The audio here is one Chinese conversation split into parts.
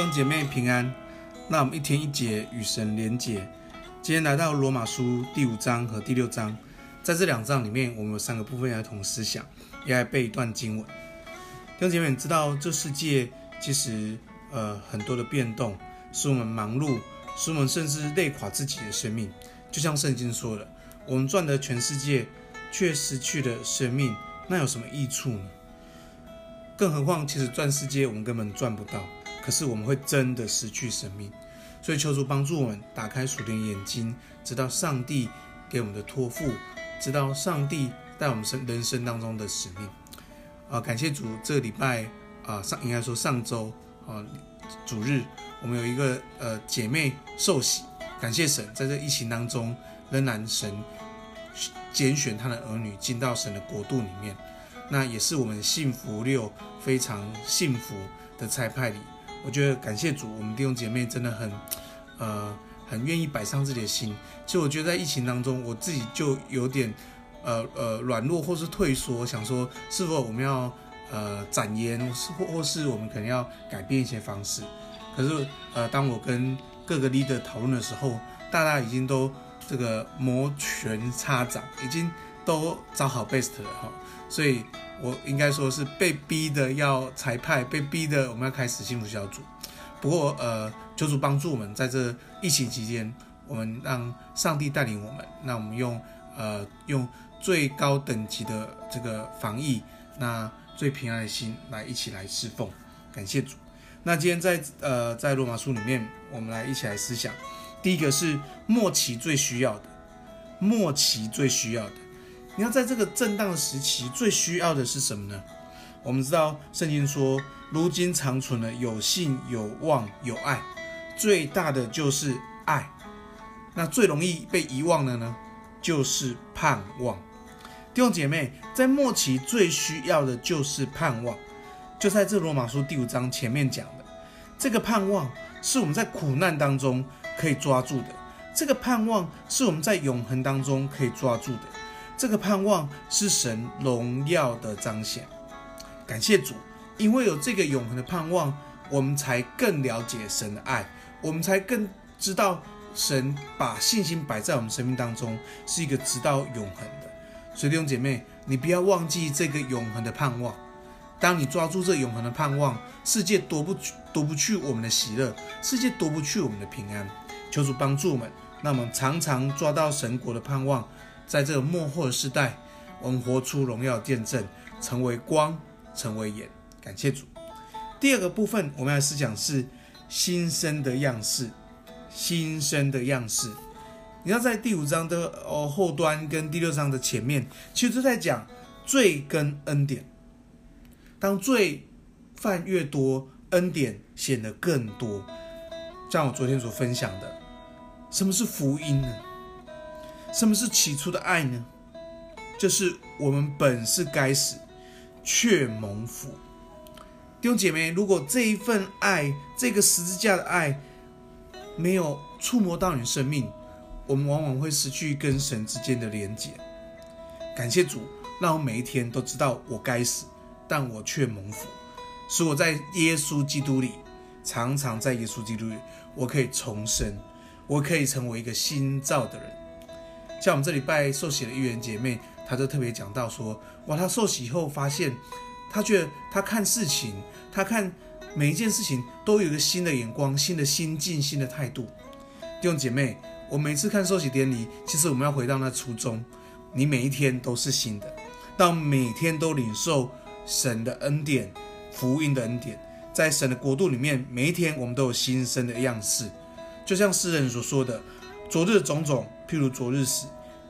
弟兄姐妹平安，那我们一天一节与神连结。今天来到罗马书第五章和第六章，在这两章里面，我们有三个部分要同思想，也来背一段经文。弟兄姐妹，你知道这世界其实呃很多的变动，使我们忙碌，使我们甚至累垮自己的生命。就像圣经说的，我们赚得全世界，却失去了生命，那有什么益处呢？更何况，其实赚世界我们根本赚不到。可是我们会真的失去生命，所以求主帮助我们打开属灵眼睛，知道上帝给我们的托付，知道上帝在我们生人生当中的使命。啊，感谢主，这个礼拜啊上应该说上周啊主日，我们有一个呃姐妹受洗，感谢神，在这疫情当中仍然神拣选他的儿女进到神的国度里面，那也是我们幸福六非常幸福的差派里。我觉得感谢主，我们弟兄姐妹真的很，呃，很愿意摆上自己的心。其实我觉得在疫情当中，我自己就有点，呃呃软弱或是退缩，想说是否我们要呃展言，或或是我们可能要改变一些方式。可是呃，当我跟各个 leader 讨论的时候，大家已经都这个摩拳擦掌，已经都找好 best 了哈。所以，我应该说是被逼的要裁派，被逼的我们要开始幸福小组。不过，呃，求主帮助我们，在这疫情期间，我们让上帝带领我们，那我们用呃用最高等级的这个防疫，那最平安的心来一起来侍奉，感谢主。那今天在呃在罗马书里面，我们来一起来思想，第一个是末期最需要的，末期最需要的。你要在这个震荡的时期，最需要的是什么呢？我们知道圣经说，如今长存的有信、有望、有爱，最大的就是爱。那最容易被遗忘的呢，就是盼望。弟兄姐妹，在末期最需要的就是盼望。就在这罗马书第五章前面讲的，这个盼望是我们在苦难当中可以抓住的，这个盼望是我们在永恒当中可以抓住的。这个盼望是神荣耀的彰显，感谢主，因为有这个永恒的盼望，我们才更了解神的爱，我们才更知道神把信心摆在我们生命当中是一个直到永恒的。所以弟兄姐妹，你不要忘记这个永恒的盼望。当你抓住这永恒的盼望，世界夺不夺不去我们的喜乐，世界夺不去我们的平安。求主帮助我们，那么常常抓到神国的盼望。在这个末后的时代，我们活出荣耀见证，成为光，成为盐。感谢主。第二个部分，我们要思想是新生的样式。新生的样式，你要在第五章的哦后端跟第六章的前面，其实都在讲罪跟恩典。当罪犯越多，恩典显得更多。像我昨天所分享的，什么是福音呢？什么是起初的爱呢？就是我们本是该死，却蒙福。弟兄姐妹，如果这一份爱，这个十字架的爱，没有触摸到你生命，我们往往会失去跟神之间的连结。感谢主，让我每一天都知道我该死，但我却蒙福，使我在耶稣基督里，常常在耶稣基督里，我可以重生，我可以成为一个新造的人。像我们这礼拜受洗的玉园姐妹，她就特别讲到说，哇，她受洗以后发现，她觉得她看事情，她看每一件事情都有一个新的眼光、新的心境、新的态度。弟兄姐妹，我每次看受洗典礼，其实我们要回到那初衷，你每一天都是新的，当每天都领受神的恩典、福音的恩典，在神的国度里面，每一天我们都有新生的样式，就像诗人所说的。昨日种种，譬如昨日死；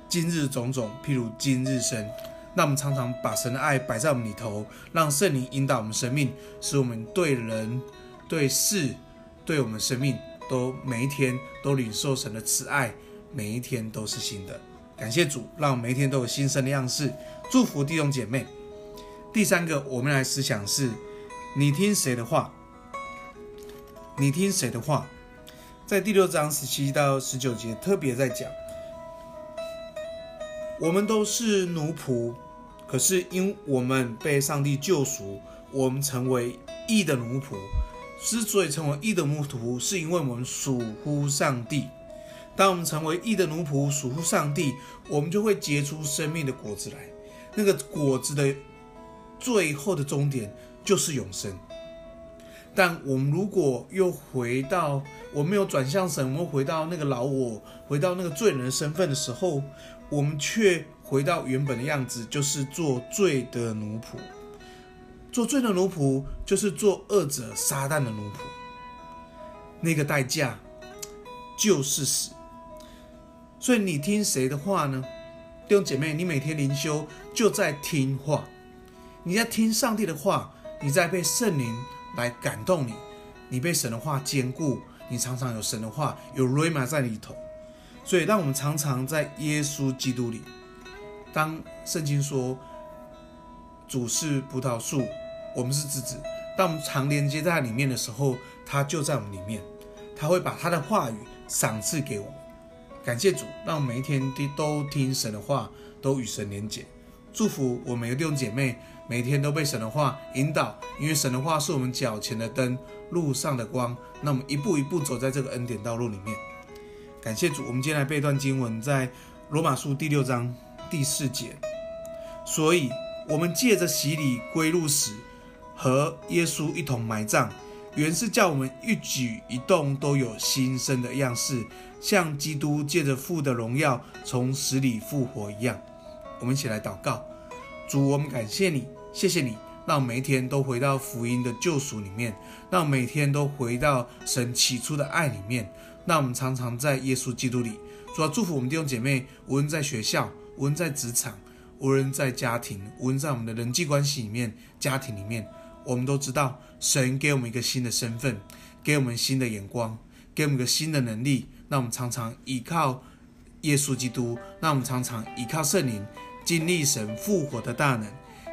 今日种种，譬如今日生。那我们常常把神的爱摆在我们里头，让圣灵引导我们生命，使我们对人、对事、对我们生命，都每一天都领受神的慈爱，每一天都是新的。感谢主，让每一天都有新生的样式。祝福弟兄姐妹。第三个，我们来思想是：你听谁的话？你听谁的话？在第六章十七到十九节特别在讲，我们都是奴仆，可是因我们被上帝救赎，我们成为义的奴仆，之所以成为义的奴仆，是因为我们属乎上帝。当我们成为义的奴仆，属乎上帝，我们就会结出生命的果子来。那个果子的最后的终点就是永生。但我们如果又回到，我们没有转向神，我们回到那个老我，回到那个罪人的身份的时候，我们却回到原本的样子，就是做罪的奴仆。做罪的奴仆，就是做恶者撒旦的奴仆。那个代价就是死。所以你听谁的话呢？弟兄姐妹，你每天灵修就在听话，你在听上帝的话，你在被圣灵来感动你，你被神的话坚固，你常常有神的话有 Rhema 在里头。所以，让我们常常在耶稣基督里。当圣经说主是葡萄树，我们是枝子，当我们常连接在里面的时候，他就在我们里面，他会把他的话语赏赐给我们。感谢主，让我们每一天都听神的话，都与神连结。祝福我们每个弟兄姐妹，每天都被神的话引导，因为神的话是我们脚前的灯，路上的光。那我们一步一步走在这个恩典道路里面。感谢主，我们今天来背一段经文，在罗马书第六章第四节。所以，我们借着洗礼归入死，和耶稣一同埋葬。原是叫我们一举一动都有新生的样式，像基督借着父的荣耀从死里复活一样。我们一起来祷告：主，我们感谢你，谢谢你，让我们每一天都回到福音的救赎里面，让每天都回到神起初的爱里面。让我们常常在耶稣基督里。主要祝福我们弟兄姐妹，无论在学校，无论在职场，无论在家庭，无论在我们的人际关系里面，家庭里面。我们都知道，神给我们一个新的身份，给我们新的眼光，给我们一个新的能力。让我们常常依靠耶稣基督，让我们常常依靠圣灵，经历神复活的大能。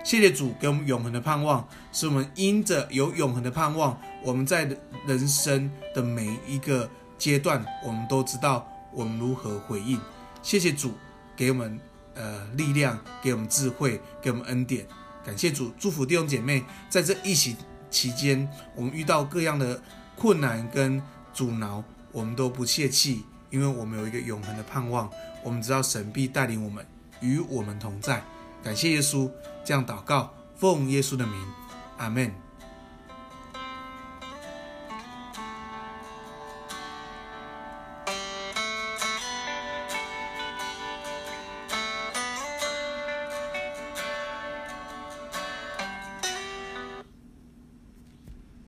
谢谢主给我们永恒的盼望，使我们因着有永恒的盼望，我们在人生的每一个阶段，我们都知道我们如何回应。谢谢主给我们呃力量，给我们智慧，给我们恩典。感谢主，祝福弟兄姐妹，在这疫情期间，我们遇到各样的困难跟阻挠，我们都不泄气，因为我们有一个永恒的盼望。我们知道神必带领我们，与我们同在。感谢耶稣，这样祷告，奉耶稣的名，阿门。